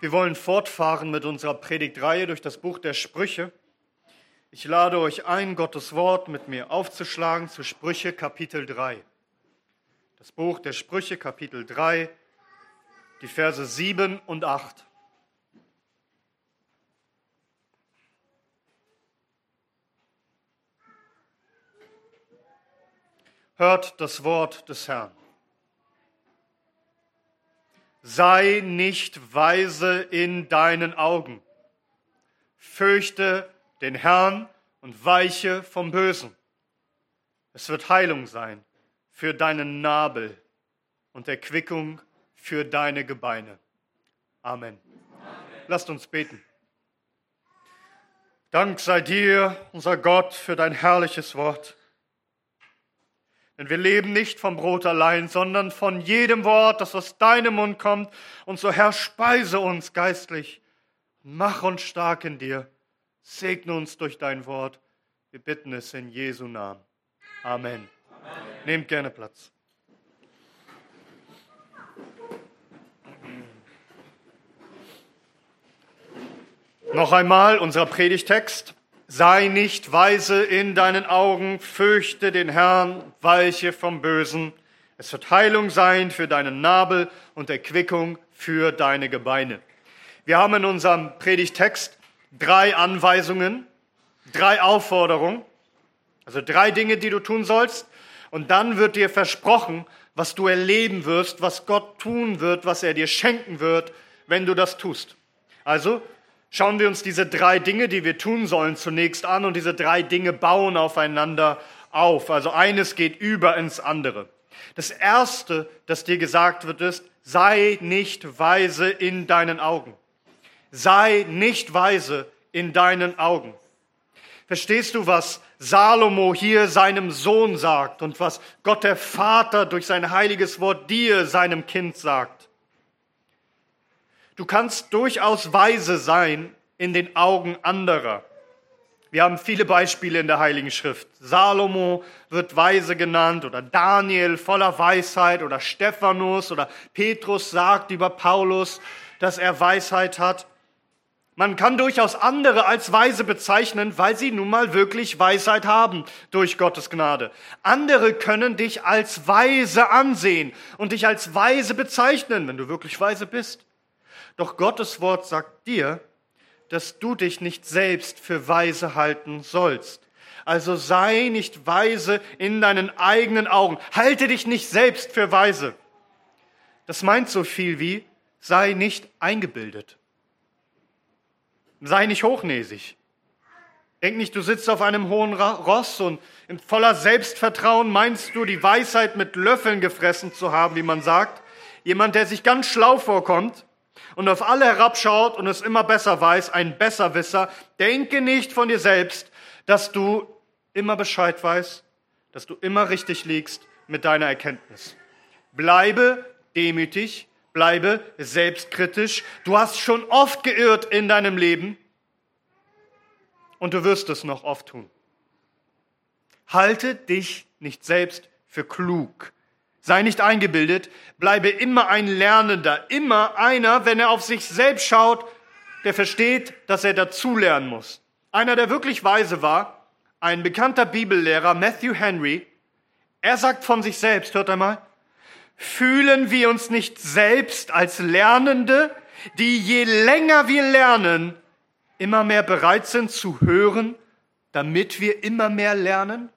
Wir wollen fortfahren mit unserer Predigtreihe durch das Buch der Sprüche. Ich lade euch ein, Gottes Wort mit mir aufzuschlagen zu Sprüche Kapitel 3. Das Buch der Sprüche Kapitel 3, die Verse 7 und 8. Hört das Wort des Herrn. Sei nicht weise in deinen Augen. Fürchte den Herrn und weiche vom Bösen. Es wird Heilung sein für deinen Nabel und Erquickung für deine Gebeine. Amen. Amen. Lasst uns beten. Dank sei dir, unser Gott, für dein herrliches Wort. Denn wir leben nicht vom Brot allein, sondern von jedem Wort, das aus deinem Mund kommt. Und so Herr, speise uns geistlich. Mach uns stark in dir. Segne uns durch dein Wort. Wir bitten es in Jesu Namen. Amen. Amen. Nehmt gerne Platz. Noch einmal unser Predigtext. Sei nicht weise in deinen Augen, fürchte den Herrn, weiche vom Bösen. Es wird Heilung sein für deinen Nabel und Erquickung für deine Gebeine. Wir haben in unserem Predigtext drei Anweisungen, drei Aufforderungen, also drei Dinge, die du tun sollst. Und dann wird dir versprochen, was du erleben wirst, was Gott tun wird, was er dir schenken wird, wenn du das tust. Also Schauen wir uns diese drei Dinge, die wir tun sollen, zunächst an und diese drei Dinge bauen aufeinander auf. Also eines geht über ins andere. Das erste, das dir gesagt wird, ist, sei nicht weise in deinen Augen. Sei nicht weise in deinen Augen. Verstehst du, was Salomo hier seinem Sohn sagt und was Gott der Vater durch sein heiliges Wort dir, seinem Kind, sagt? Du kannst durchaus weise sein in den Augen anderer. Wir haben viele Beispiele in der Heiligen Schrift. Salomo wird weise genannt oder Daniel voller Weisheit oder Stephanus oder Petrus sagt über Paulus, dass er Weisheit hat. Man kann durchaus andere als weise bezeichnen, weil sie nun mal wirklich Weisheit haben durch Gottes Gnade. Andere können dich als weise ansehen und dich als weise bezeichnen, wenn du wirklich weise bist. Doch Gottes Wort sagt dir, dass du dich nicht selbst für weise halten sollst. Also sei nicht weise in deinen eigenen Augen. Halte dich nicht selbst für weise. Das meint so viel wie, sei nicht eingebildet. Sei nicht hochnäsig. Denk nicht, du sitzt auf einem hohen Ross und in voller Selbstvertrauen meinst du, die Weisheit mit Löffeln gefressen zu haben, wie man sagt. Jemand, der sich ganz schlau vorkommt, und auf alle herabschaut und es immer besser weiß, ein Besserwisser, denke nicht von dir selbst, dass du immer Bescheid weißt, dass du immer richtig liegst mit deiner Erkenntnis. Bleibe demütig, bleibe selbstkritisch. Du hast schon oft geirrt in deinem Leben und du wirst es noch oft tun. Halte dich nicht selbst für klug. Sei nicht eingebildet, bleibe immer ein Lernender, immer einer, wenn er auf sich selbst schaut, der versteht, dass er dazulernen muss. Einer, der wirklich weise war, ein bekannter Bibellehrer, Matthew Henry, er sagt von sich selbst, hört einmal, fühlen wir uns nicht selbst als Lernende, die je länger wir lernen, immer mehr bereit sind zu hören, damit wir immer mehr lernen?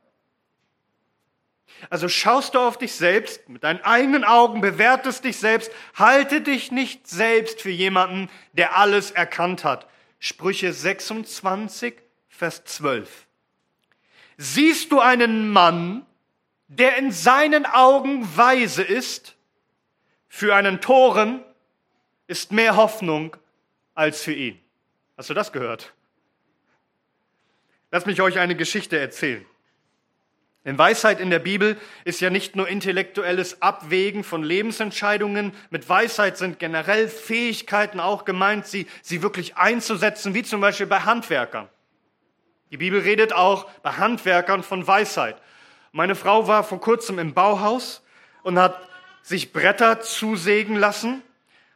Also schaust du auf dich selbst, mit deinen eigenen Augen bewertest dich selbst, halte dich nicht selbst für jemanden, der alles erkannt hat. Sprüche 26, Vers 12. Siehst du einen Mann, der in seinen Augen weise ist? Für einen Toren ist mehr Hoffnung als für ihn. Hast du das gehört? Lass mich euch eine Geschichte erzählen. Denn Weisheit in der Bibel ist ja nicht nur intellektuelles Abwägen von Lebensentscheidungen. Mit Weisheit sind generell Fähigkeiten auch gemeint, sie, sie wirklich einzusetzen, wie zum Beispiel bei Handwerkern. Die Bibel redet auch bei Handwerkern von Weisheit. Meine Frau war vor kurzem im Bauhaus und hat sich Bretter zusägen lassen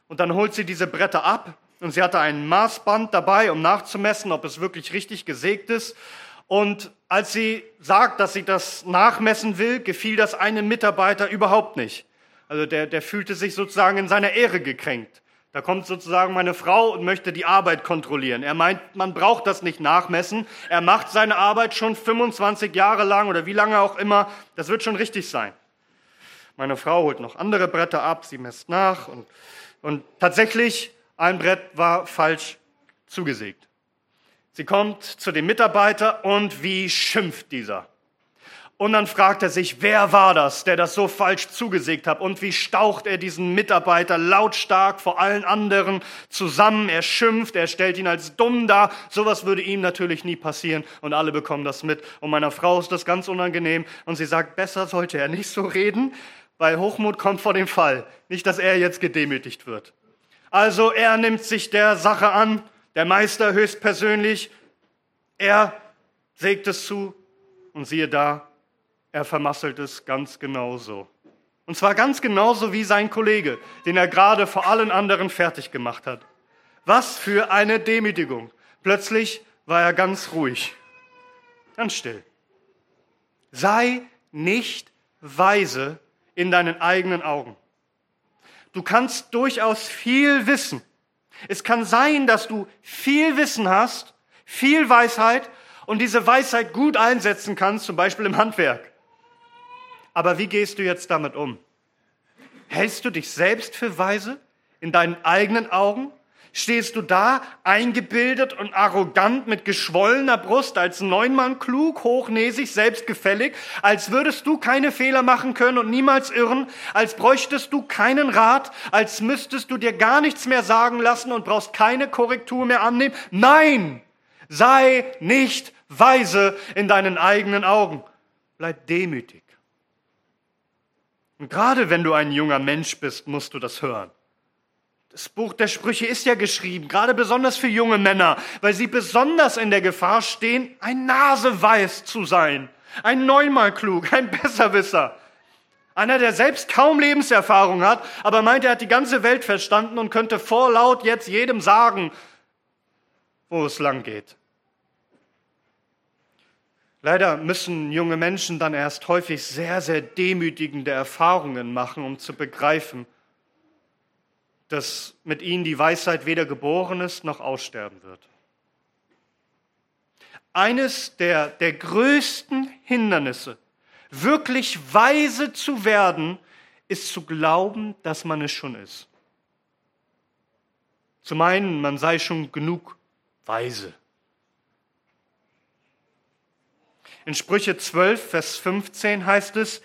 und dann holt sie diese Bretter ab und sie hatte ein Maßband dabei, um nachzumessen, ob es wirklich richtig gesägt ist. Und als sie sagt, dass sie das nachmessen will, gefiel das einem Mitarbeiter überhaupt nicht. Also der, der fühlte sich sozusagen in seiner Ehre gekränkt. Da kommt sozusagen meine Frau und möchte die Arbeit kontrollieren. Er meint, man braucht das nicht nachmessen. Er macht seine Arbeit schon 25 Jahre lang oder wie lange auch immer. Das wird schon richtig sein. Meine Frau holt noch andere Bretter ab, sie messt nach und, und tatsächlich ein Brett war falsch zugesägt. Sie kommt zu dem Mitarbeiter und wie schimpft dieser? Und dann fragt er sich, wer war das, der das so falsch zugesägt hat? Und wie staucht er diesen Mitarbeiter lautstark vor allen anderen zusammen? Er schimpft, er stellt ihn als dumm dar. Sowas würde ihm natürlich nie passieren und alle bekommen das mit. Und meiner Frau ist das ganz unangenehm und sie sagt, besser sollte er nicht so reden, weil Hochmut kommt vor dem Fall. Nicht, dass er jetzt gedemütigt wird. Also er nimmt sich der Sache an der Meister höchstpersönlich, er sägt es zu und siehe da, er vermasselt es ganz genauso. Und zwar ganz genauso wie sein Kollege, den er gerade vor allen anderen fertig gemacht hat. Was für eine Demütigung. Plötzlich war er ganz ruhig, ganz still. Sei nicht weise in deinen eigenen Augen. Du kannst durchaus viel wissen es kann sein, dass du viel Wissen hast, viel Weisheit und diese Weisheit gut einsetzen kannst, zum Beispiel im Handwerk. Aber wie gehst du jetzt damit um? Hältst du dich selbst für weise in deinen eigenen Augen? Stehst du da, eingebildet und arrogant mit geschwollener Brust, als Neunmann klug, hochnäsig, selbstgefällig, als würdest du keine Fehler machen können und niemals irren, als bräuchtest du keinen Rat, als müsstest du dir gar nichts mehr sagen lassen und brauchst keine Korrektur mehr annehmen. Nein! Sei nicht weise in deinen eigenen Augen. Bleib demütig. Und gerade wenn du ein junger Mensch bist, musst du das hören. Das Buch der Sprüche ist ja geschrieben, gerade besonders für junge Männer, weil sie besonders in der Gefahr stehen, ein Naseweiß zu sein, ein neunmal klug, ein Besserwisser. Einer, der selbst kaum Lebenserfahrung hat, aber meint, er hat die ganze Welt verstanden und könnte vorlaut jetzt jedem sagen, wo es lang geht. Leider müssen junge Menschen dann erst häufig sehr, sehr demütigende Erfahrungen machen, um zu begreifen, dass mit ihnen die Weisheit weder geboren ist noch aussterben wird. Eines der, der größten Hindernisse, wirklich weise zu werden, ist zu glauben, dass man es schon ist. Zu meinen, man sei schon genug weise. In Sprüche 12, Vers 15 heißt es,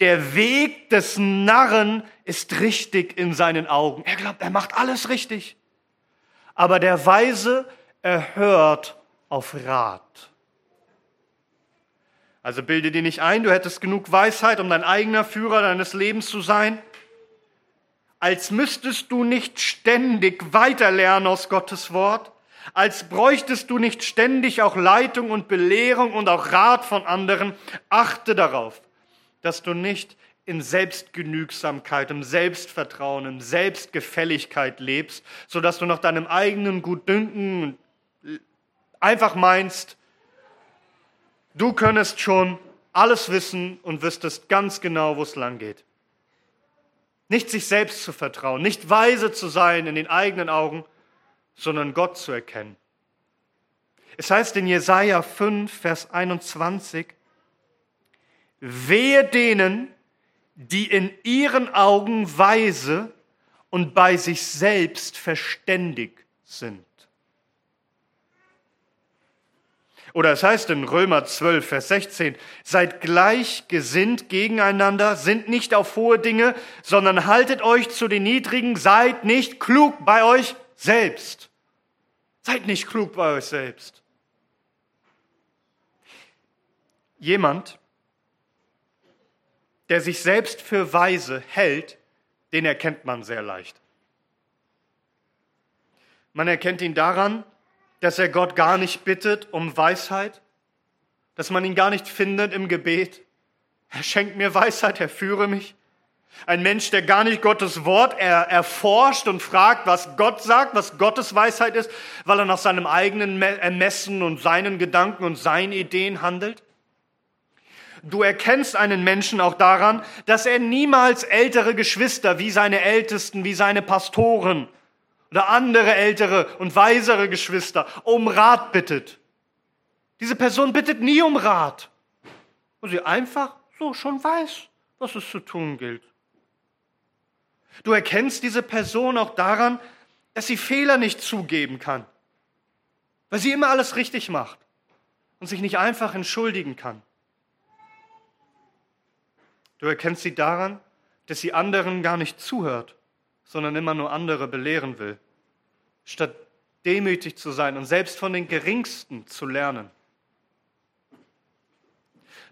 der Weg des Narren ist richtig in seinen Augen. Er glaubt, er macht alles richtig. Aber der Weise erhört auf Rat. Also bilde dir nicht ein, du hättest genug Weisheit, um dein eigener Führer deines Lebens zu sein, als müsstest du nicht ständig weiterlernen aus Gottes Wort, als bräuchtest du nicht ständig auch Leitung und Belehrung und auch Rat von anderen. Achte darauf, dass du nicht in Selbstgenügsamkeit, im Selbstvertrauen, in Selbstgefälligkeit lebst, sodass du nach deinem eigenen Gutdünken einfach meinst, du könntest schon alles wissen und wüsstest ganz genau, wo es lang geht. Nicht sich selbst zu vertrauen, nicht weise zu sein in den eigenen Augen, sondern Gott zu erkennen. Es heißt in Jesaja 5, Vers 21, Wehe denen, die in ihren Augen weise und bei sich selbst verständig sind. Oder es heißt in Römer 12, Vers 16, seid gleichgesinnt gegeneinander, sind nicht auf hohe Dinge, sondern haltet euch zu den Niedrigen, seid nicht klug bei euch selbst. Seid nicht klug bei euch selbst. Jemand, der sich selbst für weise hält, den erkennt man sehr leicht. Man erkennt ihn daran, dass er Gott gar nicht bittet um Weisheit, dass man ihn gar nicht findet im Gebet. Er schenkt mir Weisheit, er führe mich, Ein Mensch, der gar nicht Gottes Wort er, erforscht und fragt, was Gott sagt, was Gottes Weisheit ist, weil er nach seinem eigenen Ermessen und seinen Gedanken und seinen Ideen handelt. Du erkennst einen Menschen auch daran, dass er niemals ältere Geschwister wie seine Ältesten, wie seine Pastoren oder andere ältere und weisere Geschwister um Rat bittet. Diese Person bittet nie um Rat, und sie einfach so schon weiß, was es zu tun gilt. Du erkennst diese Person auch daran, dass sie Fehler nicht zugeben kann, weil sie immer alles richtig macht und sich nicht einfach entschuldigen kann. Du erkennst sie daran, dass sie anderen gar nicht zuhört, sondern immer nur andere belehren will, statt demütig zu sein und selbst von den Geringsten zu lernen.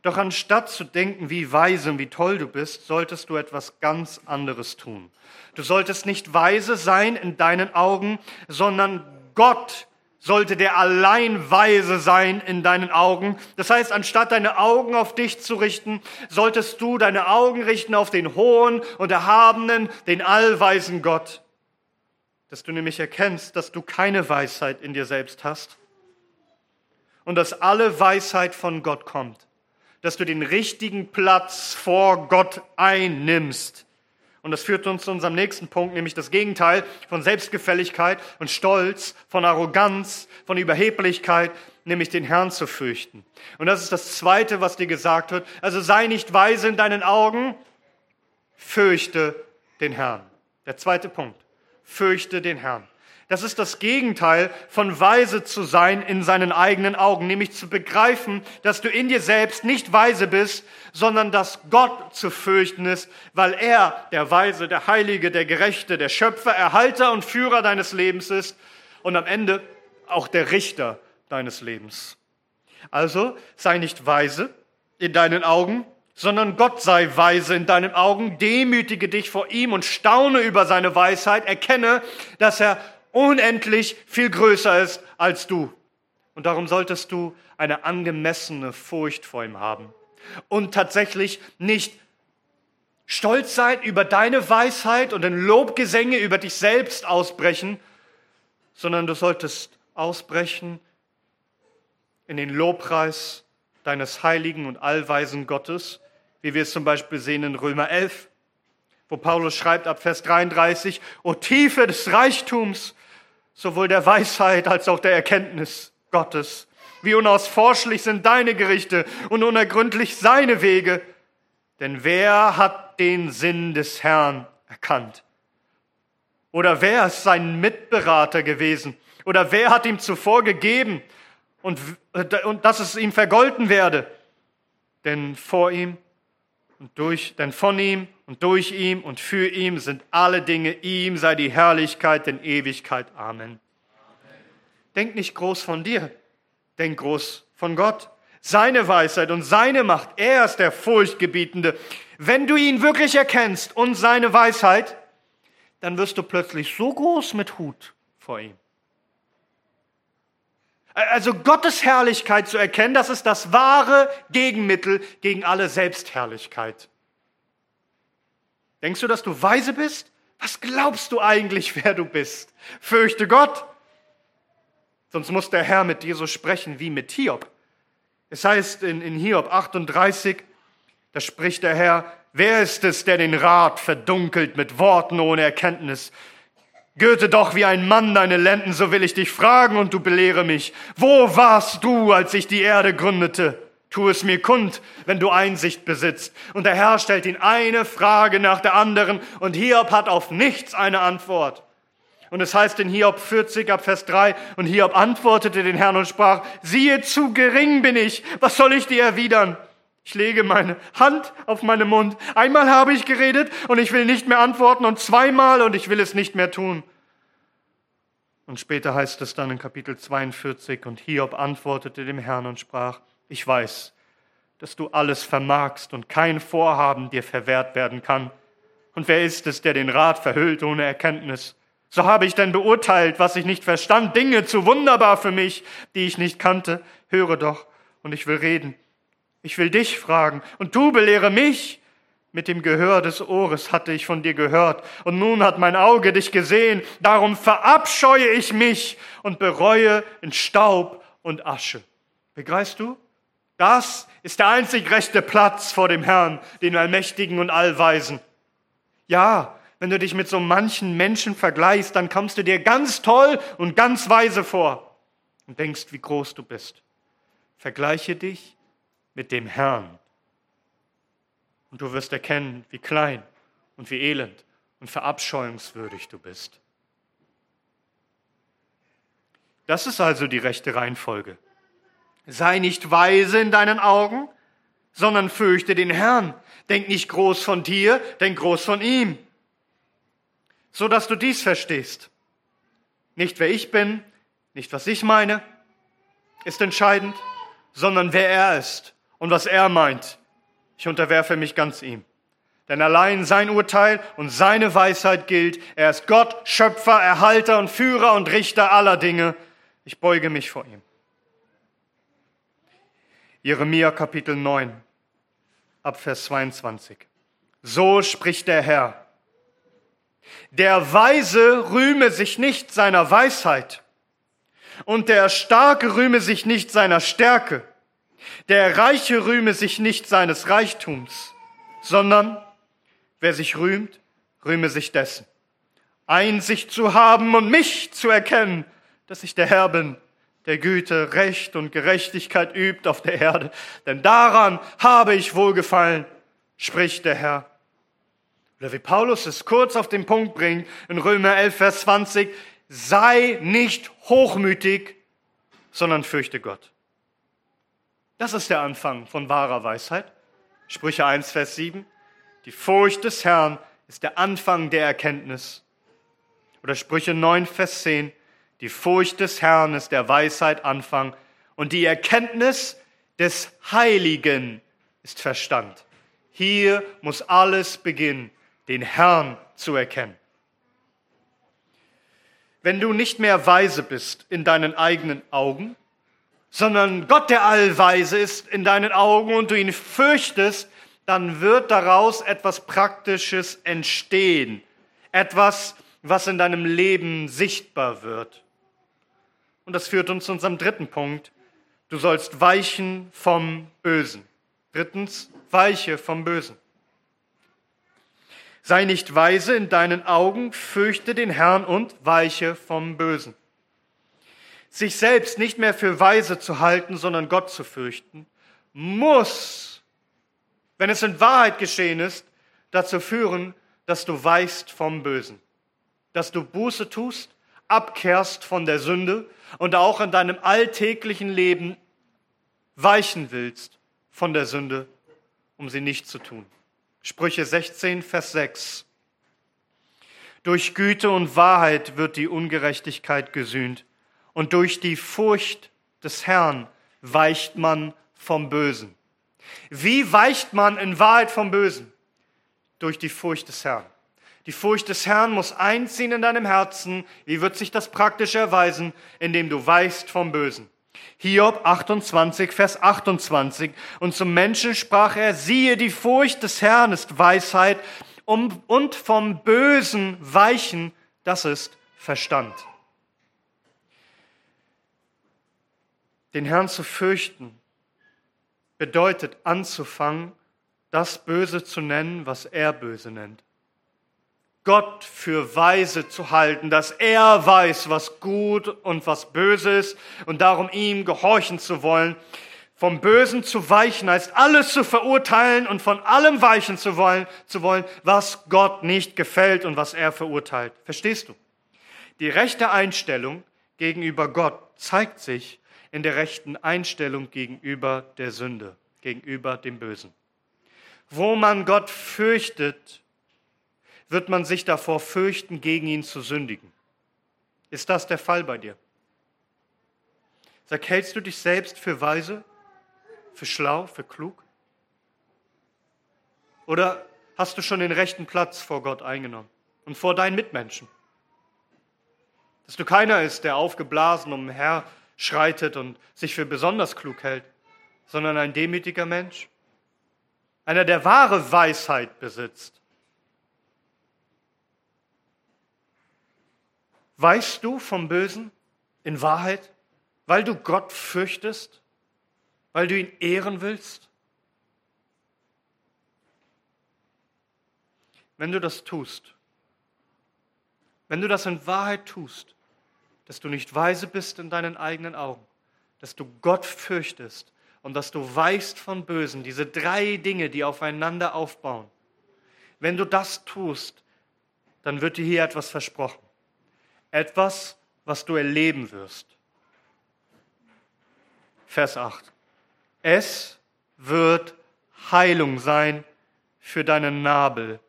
Doch anstatt zu denken, wie weise und wie toll du bist, solltest du etwas ganz anderes tun. Du solltest nicht weise sein in deinen Augen, sondern Gott sollte der allein weise sein in deinen Augen. Das heißt, anstatt deine Augen auf dich zu richten, solltest du deine Augen richten auf den hohen und erhabenen, den allweisen Gott. Dass du nämlich erkennst, dass du keine Weisheit in dir selbst hast und dass alle Weisheit von Gott kommt. Dass du den richtigen Platz vor Gott einnimmst und das führt uns zu unserem nächsten Punkt, nämlich das Gegenteil von Selbstgefälligkeit und Stolz, von Arroganz, von Überheblichkeit, nämlich den Herrn zu fürchten. Und das ist das Zweite, was dir gesagt wird. Also sei nicht weise in deinen Augen, fürchte den Herrn. Der zweite Punkt, fürchte den Herrn. Das ist das Gegenteil von weise zu sein in seinen eigenen Augen, nämlich zu begreifen, dass du in dir selbst nicht weise bist, sondern dass Gott zu fürchten ist, weil er der Weise, der Heilige, der Gerechte, der Schöpfer, Erhalter und Führer deines Lebens ist und am Ende auch der Richter deines Lebens. Also sei nicht weise in deinen Augen, sondern Gott sei weise in deinen Augen, demütige dich vor ihm und staune über seine Weisheit, erkenne, dass er unendlich viel größer ist als du. Und darum solltest du eine angemessene Furcht vor ihm haben. Und tatsächlich nicht stolz sein über deine Weisheit und in Lobgesänge über dich selbst ausbrechen, sondern du solltest ausbrechen in den Lobpreis deines heiligen und allweisen Gottes, wie wir es zum Beispiel sehen in Römer 11, wo Paulus schreibt ab Vers 33, O Tiefe des Reichtums sowohl der Weisheit als auch der Erkenntnis Gottes. Wie unausforschlich sind deine Gerichte und unergründlich seine Wege. Denn wer hat den Sinn des Herrn erkannt? Oder wer ist sein Mitberater gewesen? Oder wer hat ihm zuvor gegeben und, und dass es ihm vergolten werde? Denn vor ihm und durch, denn von ihm und durch ihm und für ihm sind alle Dinge, ihm sei die Herrlichkeit in Ewigkeit. Amen. Amen. Denk nicht groß von dir, denk groß von Gott. Seine Weisheit und seine Macht, er ist der Furchtgebietende. Wenn du ihn wirklich erkennst und seine Weisheit, dann wirst du plötzlich so groß mit Hut vor ihm. Also Gottes Herrlichkeit zu erkennen, das ist das wahre Gegenmittel gegen alle Selbstherrlichkeit. Denkst du, dass du weise bist? Was glaubst du eigentlich, wer du bist? Fürchte Gott. Sonst muss der Herr mit dir so sprechen wie mit Hiob. Es heißt in, in Hiob 38, da spricht der Herr, wer ist es, der den Rat verdunkelt mit Worten ohne Erkenntnis? Gürte doch wie ein Mann deine Lenden, so will ich dich fragen und du belehre mich. Wo warst du, als ich die Erde gründete? Tu es mir kund, wenn du Einsicht besitzt. Und der Herr stellt ihn eine Frage nach der anderen und Hiob hat auf nichts eine Antwort. Und es heißt in Hiob 40 ab Vers 3, und Hiob antwortete den Herrn und sprach, siehe, zu gering bin ich, was soll ich dir erwidern? Ich lege meine Hand auf meinen Mund. Einmal habe ich geredet und ich will nicht mehr antworten und zweimal und ich will es nicht mehr tun. Und später heißt es dann in Kapitel 42 und Hiob antwortete dem Herrn und sprach, ich weiß, dass du alles vermagst und kein Vorhaben dir verwehrt werden kann. Und wer ist es, der den Rat verhüllt ohne Erkenntnis? So habe ich denn beurteilt, was ich nicht verstand, Dinge zu wunderbar für mich, die ich nicht kannte. Höre doch, und ich will reden. Ich will dich fragen und du belehre mich. Mit dem Gehör des Ohres hatte ich von dir gehört, und nun hat mein Auge dich gesehen, darum verabscheue ich mich und bereue in Staub und Asche. Begreifst du? Das ist der einzig rechte Platz vor dem Herrn, den Allmächtigen und Allweisen. Ja, wenn du dich mit so manchen Menschen vergleichst, dann kommst du dir ganz toll und ganz weise vor und denkst, wie groß du bist. Vergleiche dich mit dem Herrn. Und du wirst erkennen, wie klein und wie elend und verabscheuungswürdig du bist. Das ist also die rechte Reihenfolge. Sei nicht weise in deinen Augen, sondern fürchte den Herrn. Denk nicht groß von dir, denk groß von ihm so dass du dies verstehst. Nicht wer ich bin, nicht was ich meine, ist entscheidend, sondern wer er ist und was er meint. Ich unterwerfe mich ganz ihm. Denn allein sein Urteil und seine Weisheit gilt. Er ist Gott, Schöpfer, Erhalter und Führer und Richter aller Dinge. Ich beuge mich vor ihm. Jeremia Kapitel 9, Abvers 22. So spricht der Herr der Weise rühme sich nicht seiner Weisheit und der Starke rühme sich nicht seiner Stärke. Der Reiche rühme sich nicht seines Reichtums, sondern wer sich rühmt, rühme sich dessen. Einsicht zu haben und mich zu erkennen, dass ich der Herr bin, der Güte, Recht und Gerechtigkeit übt auf der Erde. Denn daran habe ich wohlgefallen, spricht der Herr. Oder wie Paulus es kurz auf den Punkt bringt in Römer 11, Vers 20, sei nicht hochmütig, sondern fürchte Gott. Das ist der Anfang von wahrer Weisheit. Sprüche 1, Vers 7. Die Furcht des Herrn ist der Anfang der Erkenntnis. Oder Sprüche 9, Vers 10. Die Furcht des Herrn ist der Weisheit Anfang und die Erkenntnis des Heiligen ist Verstand. Hier muss alles beginnen den Herrn zu erkennen. Wenn du nicht mehr weise bist in deinen eigenen Augen, sondern Gott der Allweise ist in deinen Augen und du ihn fürchtest, dann wird daraus etwas Praktisches entstehen. Etwas, was in deinem Leben sichtbar wird. Und das führt uns zu unserem dritten Punkt. Du sollst weichen vom Bösen. Drittens, weiche vom Bösen. Sei nicht weise in deinen Augen, fürchte den Herrn und weiche vom Bösen. Sich selbst nicht mehr für weise zu halten, sondern Gott zu fürchten, muss, wenn es in Wahrheit geschehen ist, dazu führen, dass du weichst vom Bösen, dass du Buße tust, abkehrst von der Sünde und auch in deinem alltäglichen Leben weichen willst von der Sünde, um sie nicht zu tun. Sprüche 16, Vers 6. Durch Güte und Wahrheit wird die Ungerechtigkeit gesühnt und durch die Furcht des Herrn weicht man vom Bösen. Wie weicht man in Wahrheit vom Bösen? Durch die Furcht des Herrn. Die Furcht des Herrn muss einziehen in deinem Herzen. Wie wird sich das praktisch erweisen? Indem du weichst vom Bösen. Hiob 28, Vers 28. Und zum Menschen sprach er, siehe, die Furcht des Herrn ist Weisheit und vom Bösen weichen, das ist Verstand. Den Herrn zu fürchten bedeutet anzufangen, das Böse zu nennen, was er böse nennt. Gott für weise zu halten, dass er weiß, was gut und was böse ist und darum ihm gehorchen zu wollen. Vom Bösen zu weichen heißt alles zu verurteilen und von allem weichen zu wollen, zu wollen, was Gott nicht gefällt und was er verurteilt. Verstehst du? Die rechte Einstellung gegenüber Gott zeigt sich in der rechten Einstellung gegenüber der Sünde, gegenüber dem Bösen. Wo man Gott fürchtet, wird man sich davor fürchten, gegen ihn zu sündigen. Ist das der Fall bei dir? Sag, hältst du dich selbst für weise, für schlau, für klug? Oder hast du schon den rechten Platz vor Gott eingenommen und vor deinen Mitmenschen? Dass du keiner ist, der aufgeblasen umher schreitet und sich für besonders klug hält, sondern ein demütiger Mensch, einer, der wahre Weisheit besitzt. Weißt du vom Bösen in Wahrheit, weil du Gott fürchtest, weil du ihn ehren willst? Wenn du das tust, wenn du das in Wahrheit tust, dass du nicht weise bist in deinen eigenen Augen, dass du Gott fürchtest und dass du weißt von Bösen, diese drei Dinge, die aufeinander aufbauen. Wenn du das tust, dann wird dir hier etwas versprochen. Etwas, was du erleben wirst. Vers 8. Es wird Heilung sein für deinen Nabel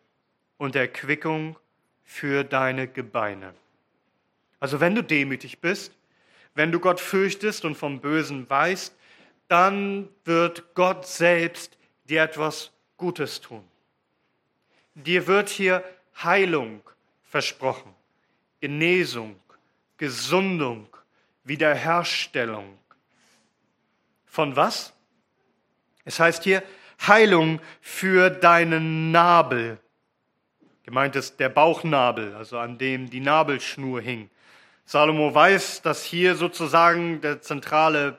und Erquickung für deine Gebeine. Also wenn du demütig bist, wenn du Gott fürchtest und vom Bösen weißt, dann wird Gott selbst dir etwas Gutes tun. Dir wird hier Heilung versprochen, Genesung, Gesundung, Wiederherstellung. Von was? Es heißt hier Heilung für deinen Nabel. Gemeint ist der Bauchnabel, also an dem die Nabelschnur hing. Salomo weiß, dass hier sozusagen der zentrale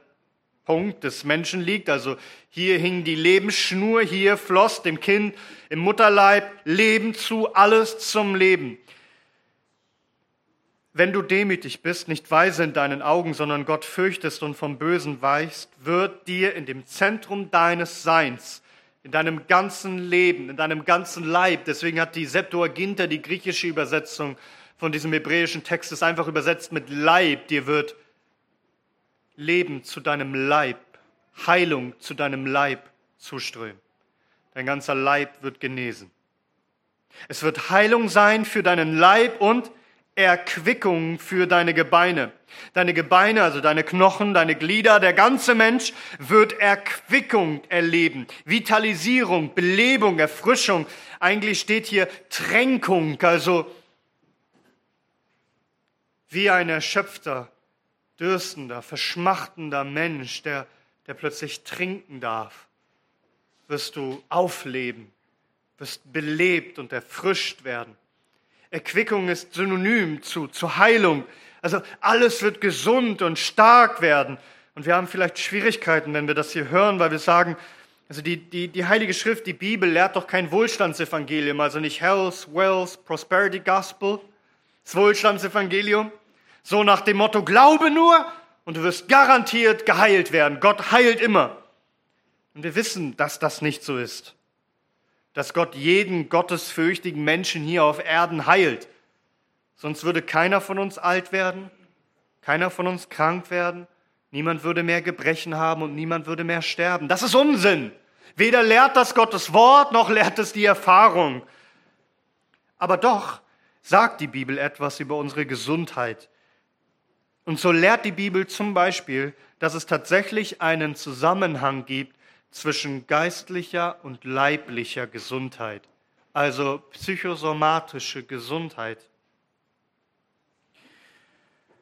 Punkt des Menschen liegt. Also hier hing die Lebensschnur, hier floss dem Kind im Mutterleib Leben zu, alles zum Leben. Wenn du demütig bist, nicht weise in deinen Augen, sondern Gott fürchtest und vom Bösen weichst, wird dir in dem Zentrum deines Seins in deinem ganzen Leben, in deinem ganzen Leib. Deswegen hat die Septuaginta, die griechische Übersetzung von diesem hebräischen Text, es einfach übersetzt mit Leib. Dir wird Leben zu deinem Leib, Heilung zu deinem Leib zuströmen. Dein ganzer Leib wird genesen. Es wird Heilung sein für deinen Leib und Erquickung für deine Gebeine. Deine Gebeine, also deine Knochen, deine Glieder, der ganze Mensch wird Erquickung erleben, Vitalisierung, Belebung, Erfrischung. Eigentlich steht hier Tränkung, also wie ein erschöpfter, dürstender, verschmachtender Mensch, der, der plötzlich trinken darf, wirst du aufleben, wirst belebt und erfrischt werden. Erquickung ist synonym zu, zu Heilung. Also alles wird gesund und stark werden. Und wir haben vielleicht Schwierigkeiten, wenn wir das hier hören, weil wir sagen, also die, die, die Heilige Schrift, die Bibel lehrt doch kein Wohlstandsevangelium, also nicht Health, Wealth, Prosperity Gospel, das Wohlstandsevangelium. So nach dem Motto, glaube nur und du wirst garantiert geheilt werden. Gott heilt immer. Und wir wissen, dass das nicht so ist dass Gott jeden gottesfürchtigen Menschen hier auf Erden heilt. Sonst würde keiner von uns alt werden, keiner von uns krank werden, niemand würde mehr Gebrechen haben und niemand würde mehr sterben. Das ist Unsinn. Weder lehrt das Gottes Wort, noch lehrt es die Erfahrung. Aber doch sagt die Bibel etwas über unsere Gesundheit. Und so lehrt die Bibel zum Beispiel, dass es tatsächlich einen Zusammenhang gibt zwischen geistlicher und leiblicher Gesundheit, also psychosomatische Gesundheit.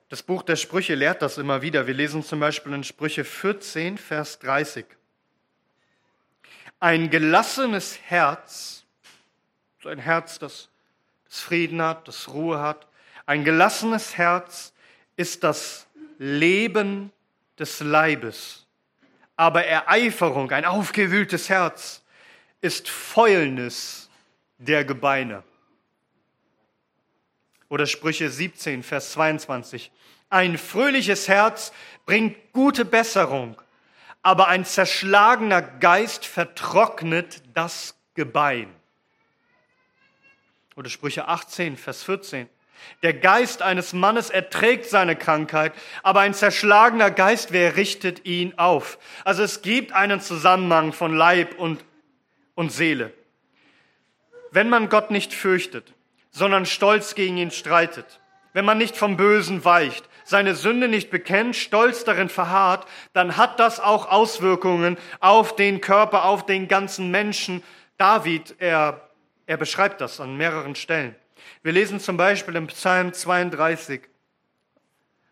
Das Buch der Sprüche lehrt das immer wieder. Wir lesen zum Beispiel in Sprüche 14, Vers 30. Ein gelassenes Herz, so ein Herz, das, das Frieden hat, das Ruhe hat, ein gelassenes Herz ist das Leben des Leibes aber Ereiferung, ein aufgewühltes Herz, ist Fäulnis der Gebeine. Oder Sprüche 17, Vers 22. Ein fröhliches Herz bringt gute Besserung, aber ein zerschlagener Geist vertrocknet das Gebein. Oder Sprüche 18, Vers 14. Der Geist eines Mannes erträgt seine Krankheit, aber ein zerschlagener Geist, wer richtet ihn auf? Also es gibt einen Zusammenhang von Leib und, und Seele. Wenn man Gott nicht fürchtet, sondern stolz gegen ihn streitet, wenn man nicht vom Bösen weicht, seine Sünde nicht bekennt, stolz darin verharrt, dann hat das auch Auswirkungen auf den Körper, auf den ganzen Menschen. David, er, er beschreibt das an mehreren Stellen. Wir lesen zum Beispiel im Psalm 32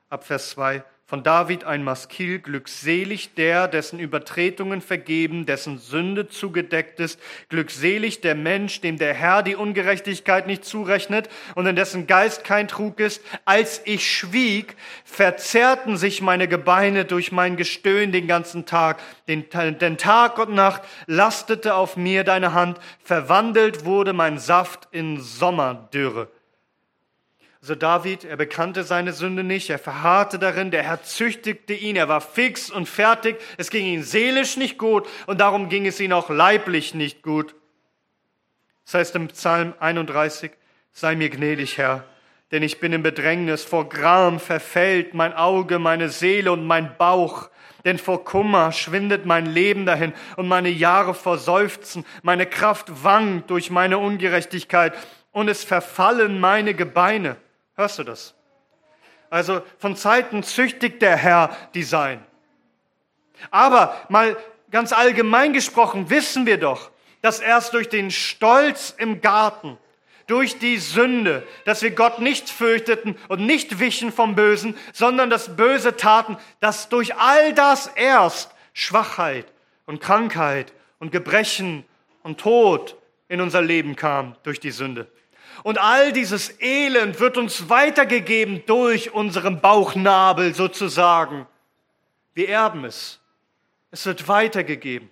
ab Vers 2, von David ein Maskil, glückselig der, dessen Übertretungen vergeben, dessen Sünde zugedeckt ist, glückselig der Mensch, dem der Herr die Ungerechtigkeit nicht zurechnet und in dessen Geist kein Trug ist. Als ich schwieg, verzerrten sich meine Gebeine durch mein Gestöhn den ganzen Tag, den, denn Tag und Nacht lastete auf mir deine Hand, verwandelt wurde mein Saft in Sommerdürre. So David, er bekannte seine Sünde nicht, er verharrte darin, der Herr züchtigte ihn, er war fix und fertig, es ging ihm seelisch nicht gut und darum ging es ihm auch leiblich nicht gut. Das heißt im Psalm 31, sei mir gnädig, Herr, denn ich bin im Bedrängnis, vor Gram verfällt mein Auge, meine Seele und mein Bauch, denn vor Kummer schwindet mein Leben dahin und meine Jahre vor Seufzen, meine Kraft wankt durch meine Ungerechtigkeit und es verfallen meine Gebeine. Hörst du das? Also von Zeiten züchtigt der Herr die Sein. Aber mal ganz allgemein gesprochen wissen wir doch, dass erst durch den Stolz im Garten, durch die Sünde, dass wir Gott nicht fürchteten und nicht wichen vom Bösen, sondern das Böse taten, dass durch all das erst Schwachheit und Krankheit und Gebrechen und Tod in unser Leben kam durch die Sünde. Und all dieses Elend wird uns weitergegeben durch unseren Bauchnabel sozusagen. Wir erben es. Es wird weitergegeben.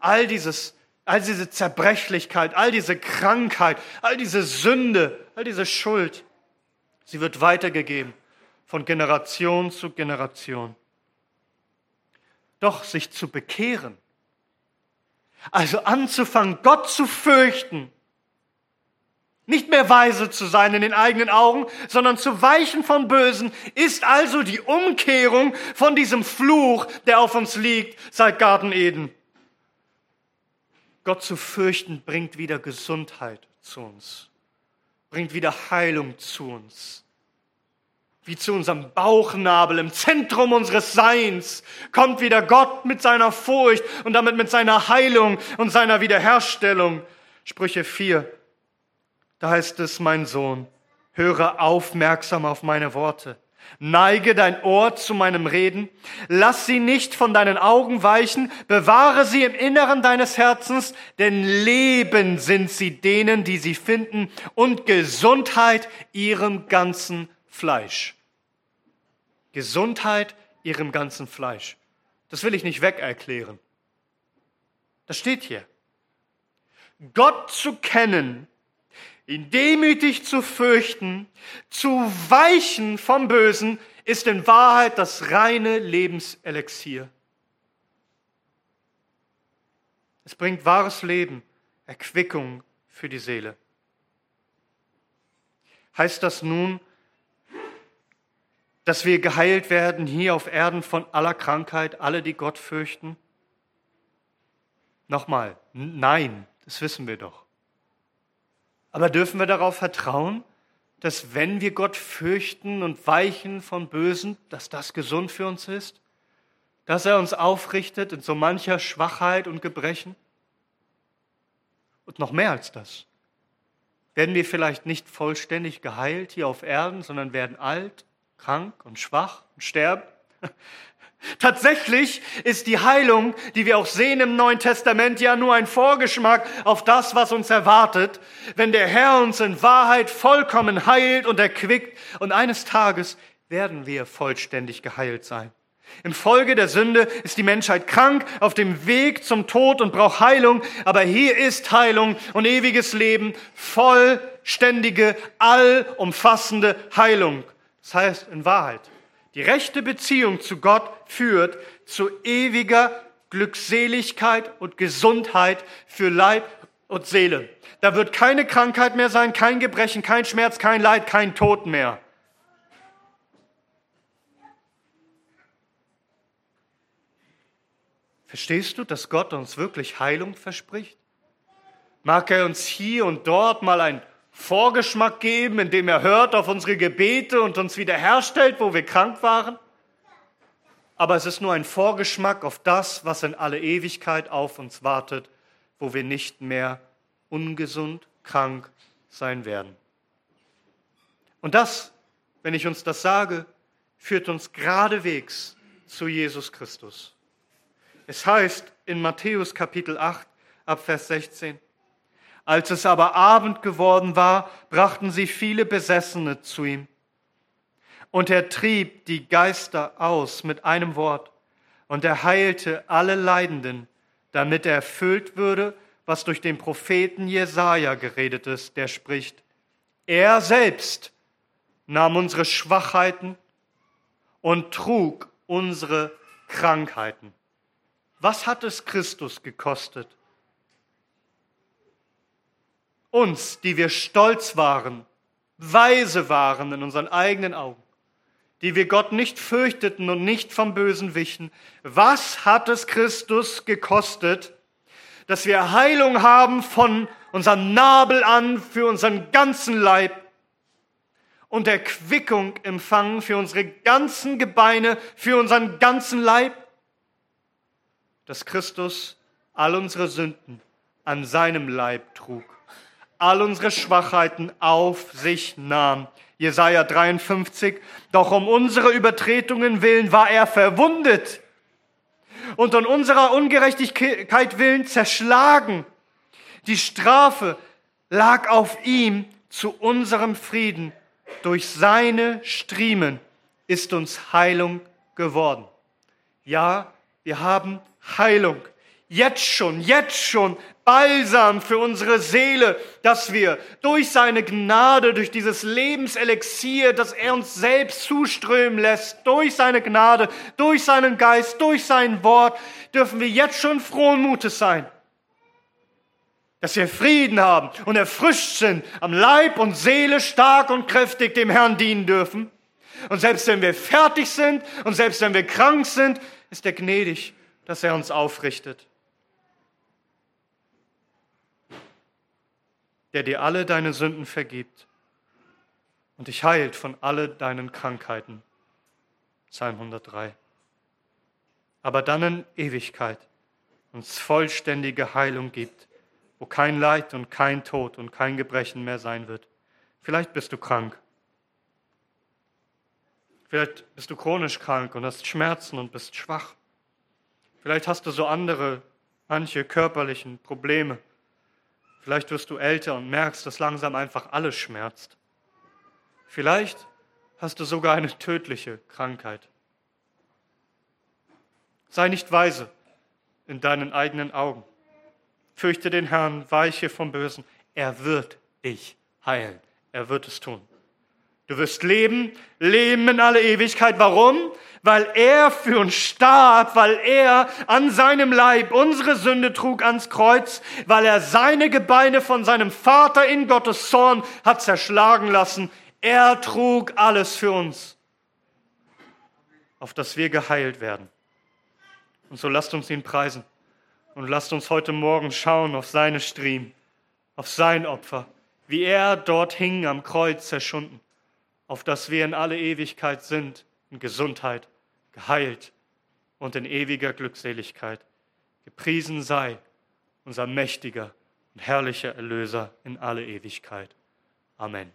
All dieses, all diese Zerbrechlichkeit, all diese Krankheit, all diese Sünde, all diese Schuld, sie wird weitergegeben von Generation zu Generation. Doch sich zu bekehren, also anzufangen, Gott zu fürchten, nicht mehr weise zu sein in den eigenen Augen, sondern zu weichen vom Bösen, ist also die Umkehrung von diesem Fluch, der auf uns liegt seit Garten Eden. Gott zu fürchten bringt wieder Gesundheit zu uns, bringt wieder Heilung zu uns. Wie zu unserem Bauchnabel im Zentrum unseres Seins kommt wieder Gott mit seiner Furcht und damit mit seiner Heilung und seiner Wiederherstellung. Sprüche 4, da heißt es, mein Sohn, höre aufmerksam auf meine Worte. Neige dein Ohr zu meinem Reden, lass sie nicht von deinen Augen weichen, bewahre sie im Inneren deines Herzens, denn Leben sind sie denen, die sie finden, und Gesundheit ihrem ganzen Fleisch. Gesundheit ihrem ganzen Fleisch. Das will ich nicht wegerklären. Das steht hier. Gott zu kennen ihn demütig zu fürchten, zu weichen vom Bösen, ist in Wahrheit das reine Lebenselixier. Es bringt wahres Leben, Erquickung für die Seele. Heißt das nun, dass wir geheilt werden hier auf Erden von aller Krankheit, alle, die Gott fürchten? Nochmal, nein, das wissen wir doch. Aber dürfen wir darauf vertrauen, dass wenn wir Gott fürchten und weichen von Bösen, dass das gesund für uns ist? Dass er uns aufrichtet in so mancher Schwachheit und Gebrechen? Und noch mehr als das. Werden wir vielleicht nicht vollständig geheilt hier auf Erden, sondern werden alt, krank und schwach und sterben? Tatsächlich ist die Heilung, die wir auch sehen im Neuen Testament, ja nur ein Vorgeschmack auf das, was uns erwartet, wenn der Herr uns in Wahrheit vollkommen heilt und erquickt und eines Tages werden wir vollständig geheilt sein. Im Folge der Sünde ist die Menschheit krank, auf dem Weg zum Tod und braucht Heilung, aber hier ist Heilung und ewiges Leben, vollständige, allumfassende Heilung. Das heißt in Wahrheit, die rechte Beziehung zu Gott führt zu ewiger Glückseligkeit und Gesundheit für Leib und Seele. Da wird keine Krankheit mehr sein, kein Gebrechen, kein Schmerz, kein Leid, kein Tod mehr. Verstehst du, dass Gott uns wirklich Heilung verspricht? Mag er uns hier und dort mal ein Vorgeschmack geben, indem er hört auf unsere Gebete und uns wiederherstellt, wo wir krank waren. Aber es ist nur ein Vorgeschmack auf das, was in alle Ewigkeit auf uns wartet, wo wir nicht mehr ungesund, krank sein werden. Und das, wenn ich uns das sage, führt uns geradewegs zu Jesus Christus. Es heißt in Matthäus Kapitel 8 ab Vers 16, als es aber Abend geworden war, brachten sie viele Besessene zu ihm. Und er trieb die Geister aus mit einem Wort, und er heilte alle Leidenden, damit er erfüllt würde, was durch den Propheten Jesaja geredet ist, der spricht: Er selbst nahm unsere Schwachheiten und trug unsere Krankheiten. Was hat es Christus gekostet? Uns, die wir stolz waren, weise waren in unseren eigenen Augen, die wir Gott nicht fürchteten und nicht vom Bösen wichen, was hat es Christus gekostet, dass wir Heilung haben von unserem Nabel an für unseren ganzen Leib und Erquickung empfangen für unsere ganzen Gebeine, für unseren ganzen Leib? Dass Christus all unsere Sünden an seinem Leib trug, all unsere Schwachheiten auf sich nahm. Jesaja 53. Doch um unsere Übertretungen willen war er verwundet und um unserer Ungerechtigkeit willen zerschlagen. Die Strafe lag auf ihm zu unserem Frieden. Durch seine Striemen ist uns Heilung geworden. Ja, wir haben Heilung. Jetzt schon, jetzt schon Balsam für unsere Seele, dass wir durch seine Gnade, durch dieses Lebenselixier, das er uns selbst zuströmen lässt, durch seine Gnade, durch seinen Geist, durch sein Wort, dürfen wir jetzt schon frohen Mutes sein. Dass wir Frieden haben und erfrischt sind, am Leib und Seele stark und kräftig dem Herrn dienen dürfen. Und selbst wenn wir fertig sind und selbst wenn wir krank sind, ist er gnädig, dass er uns aufrichtet. Der dir alle deine Sünden vergibt und dich heilt von alle deinen Krankheiten. Psalm 103. Aber dann in Ewigkeit uns vollständige Heilung gibt, wo kein Leid und kein Tod und kein Gebrechen mehr sein wird. Vielleicht bist du krank. Vielleicht bist du chronisch krank und hast Schmerzen und bist schwach. Vielleicht hast du so andere, manche körperlichen Probleme. Vielleicht wirst du älter und merkst, dass langsam einfach alles schmerzt. Vielleicht hast du sogar eine tödliche Krankheit. Sei nicht weise in deinen eigenen Augen. Fürchte den Herrn, weiche vom Bösen. Er wird dich heilen. Er wird es tun. Du wirst leben, leben in alle Ewigkeit. Warum? Weil er für uns starb, weil er an seinem Leib unsere Sünde trug ans Kreuz, weil er seine Gebeine von seinem Vater in Gottes Zorn hat zerschlagen lassen. Er trug alles für uns, auf dass wir geheilt werden. Und so lasst uns ihn preisen und lasst uns heute Morgen schauen auf seine Striemen, auf sein Opfer, wie er dort hing am Kreuz zerschunden auf das wir in alle Ewigkeit sind, in Gesundheit, geheilt und in ewiger Glückseligkeit. Gepriesen sei unser mächtiger und herrlicher Erlöser in alle Ewigkeit. Amen.